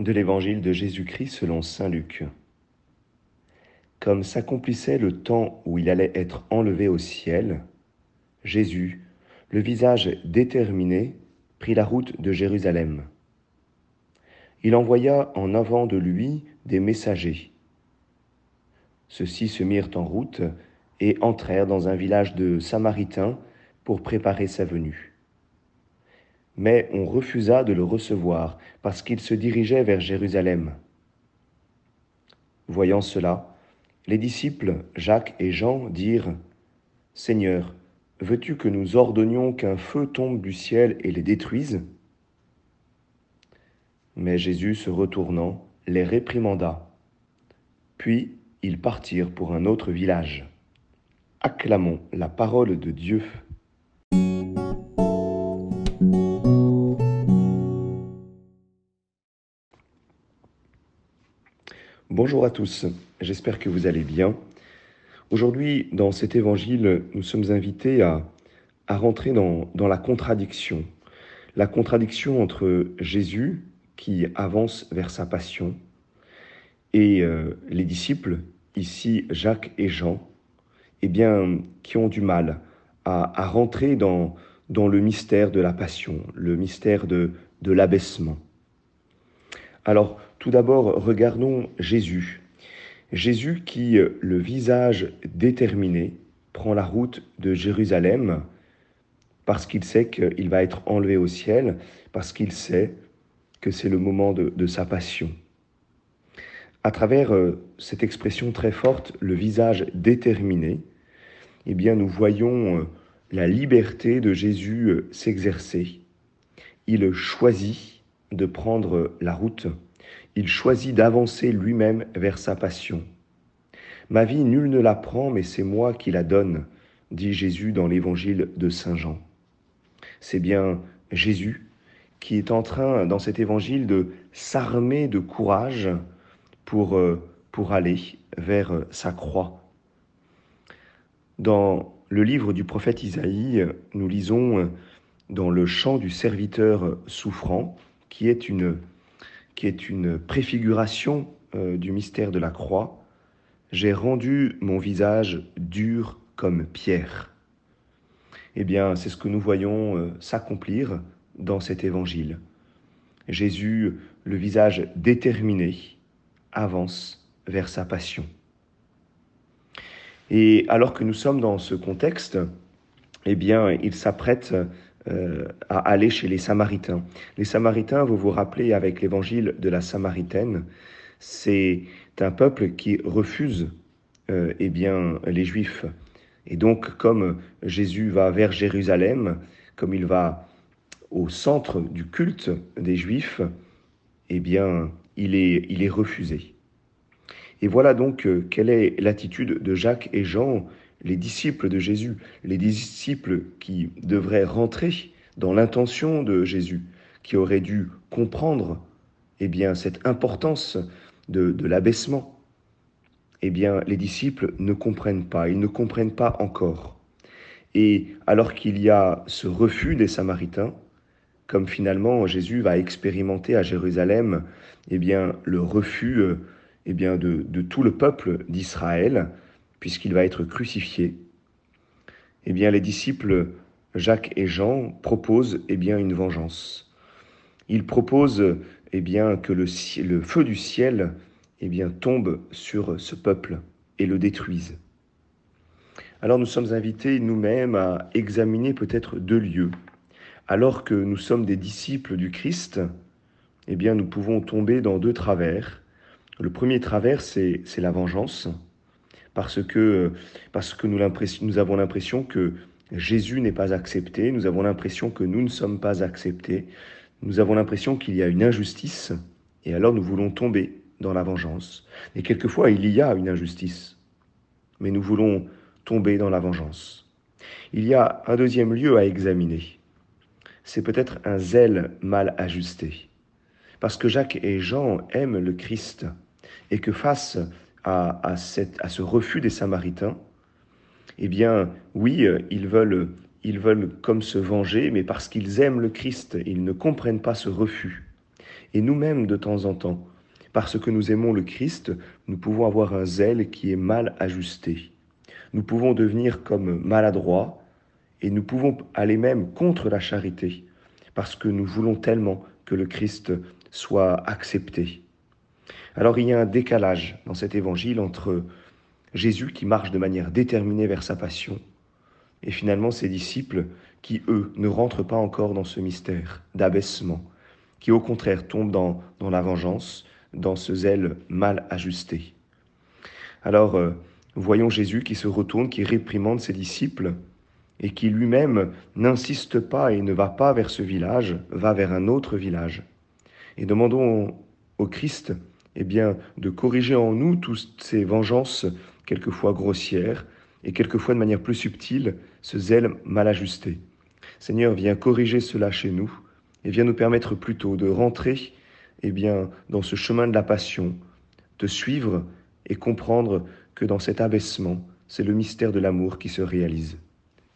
de l'évangile de Jésus-Christ selon Saint Luc. Comme s'accomplissait le temps où il allait être enlevé au ciel, Jésus, le visage déterminé, prit la route de Jérusalem. Il envoya en avant de lui des messagers. Ceux-ci se mirent en route et entrèrent dans un village de Samaritains pour préparer sa venue mais on refusa de le recevoir parce qu'il se dirigeait vers Jérusalem. Voyant cela, les disciples Jacques et Jean dirent, Seigneur, veux-tu que nous ordonnions qu'un feu tombe du ciel et les détruise? Mais Jésus, se retournant, les réprimanda. Puis ils partirent pour un autre village. Acclamons la parole de Dieu. Bonjour à tous, j'espère que vous allez bien. Aujourd'hui, dans cet évangile, nous sommes invités à, rentrer dans, la contradiction. La contradiction entre Jésus, qui avance vers sa passion, et euh, les disciples, ici Jacques et Jean, eh bien, qui ont du mal à, rentrer dans, dans le mystère de la passion, le mystère de, de l'abaissement. Alors, tout d'abord, regardons Jésus. Jésus qui, le visage déterminé, prend la route de Jérusalem parce qu'il sait qu'il va être enlevé au ciel, parce qu'il sait que c'est le moment de, sa passion. À travers euh, cette expression très forte, le visage déterminé, eh bien, nous voyons euh, la liberté de Jésus euh, s'exercer. Il choisit de prendre la route il choisit d'avancer lui-même vers sa passion. Ma vie, nul ne la prend, mais c'est moi qui la donne, dit Jésus dans l'évangile de Saint Jean. C'est bien Jésus qui est en train, dans cet évangile, de s'armer de courage pour, euh, pour aller vers sa croix. Dans le livre du prophète Isaïe, nous lisons dans le chant du serviteur souffrant, qui est une qui est une préfiguration euh, du mystère de la croix, j'ai rendu mon visage dur comme pierre. Eh bien, c'est ce que nous voyons euh, s'accomplir dans cet évangile. Jésus, le visage déterminé, avance vers sa passion. Et alors que nous sommes dans ce contexte, eh bien, il s'apprête euh, à aller chez les Samaritains. Les Samaritains, vous vous rappelez avec l'évangile de la Samaritaine, c'est un peuple qui refuse euh, eh bien, les Juifs. Et donc, comme Jésus va vers Jérusalem, comme il va au centre du culte des Juifs, eh bien, il est, il est refusé. Et voilà donc euh, quelle est l'attitude de Jacques et Jean les disciples de Jésus, les disciples qui devraient rentrer dans l'intention de Jésus, qui auraient dû comprendre eh bien, cette importance de, de l'abaissement, eh bien, les disciples ne comprennent pas, ils ne comprennent pas encore. Et alors qu'il y a ce refus des Samaritains, comme finalement Jésus va expérimenter à Jérusalem eh bien, le refus eh bien, de, de tout le peuple d'Israël, puisqu'il va être crucifié, eh bien les disciples Jacques et Jean proposent eh bien une vengeance. Ils proposent eh bien que le, feu du ciel eh bien tombe sur ce peuple et le détruise. Alors nous sommes invités nous-mêmes à examiner peut-être deux lieux. Alors que nous sommes des disciples du Christ, eh bien nous pouvons tomber dans deux travers. Le premier travers, c'est la vengeance parce que, parce que nous, nous avons l'impression que Jésus n'est pas accepté, nous avons l'impression que nous ne sommes pas acceptés, nous avons l'impression qu'il y a une injustice, et alors nous voulons tomber dans la vengeance. Et quelquefois, il y a une injustice, mais nous voulons tomber dans la vengeance. Il y a un deuxième lieu à examiner. C'est peut-être un zèle mal ajusté. Parce que Jacques et Jean aiment le Christ, et que face à, ce refus des Samaritains, eh bien, oui, euh, ils veulent, ils veulent comme se venger, mais parce qu'ils aiment le Christ, ils ne comprennent pas ce refus. Et nous-mêmes, de temps en temps, parce que nous aimons le Christ, nous pouvons avoir un zèle qui est mal ajusté. Nous pouvons devenir comme maladroits et nous pouvons aller même contre la charité parce que nous voulons tellement que le Christ soit accepté. Alors il y a un décalage dans cet évangile entre Jésus qui marche de manière déterminée vers sa passion et finalement ses disciples qui, eux, ne rentrent pas encore dans ce mystère d'abaissement, qui au contraire tombent dans, dans la vengeance, dans ce zèle mal ajusté. Alors, euh, voyons Jésus qui se retourne, qui réprimande ses disciples et qui lui-même n'insiste pas et ne va pas vers ce village, va vers un autre village. Et demandons au Christ eh bien, de corriger en nous toutes ces vengeances, quelquefois grossières et quelquefois de manière plus subtile, ce zèle mal ajusté. Seigneur, viens corriger cela chez nous et viens nous permettre plutôt de rentrer eh bien, dans ce chemin de la passion, de suivre et comprendre que dans cet abaissement, c'est le mystère de l'amour qui se réalise.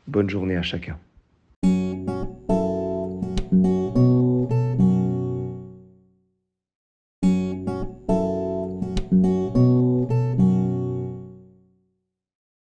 Bonne journée à chacun.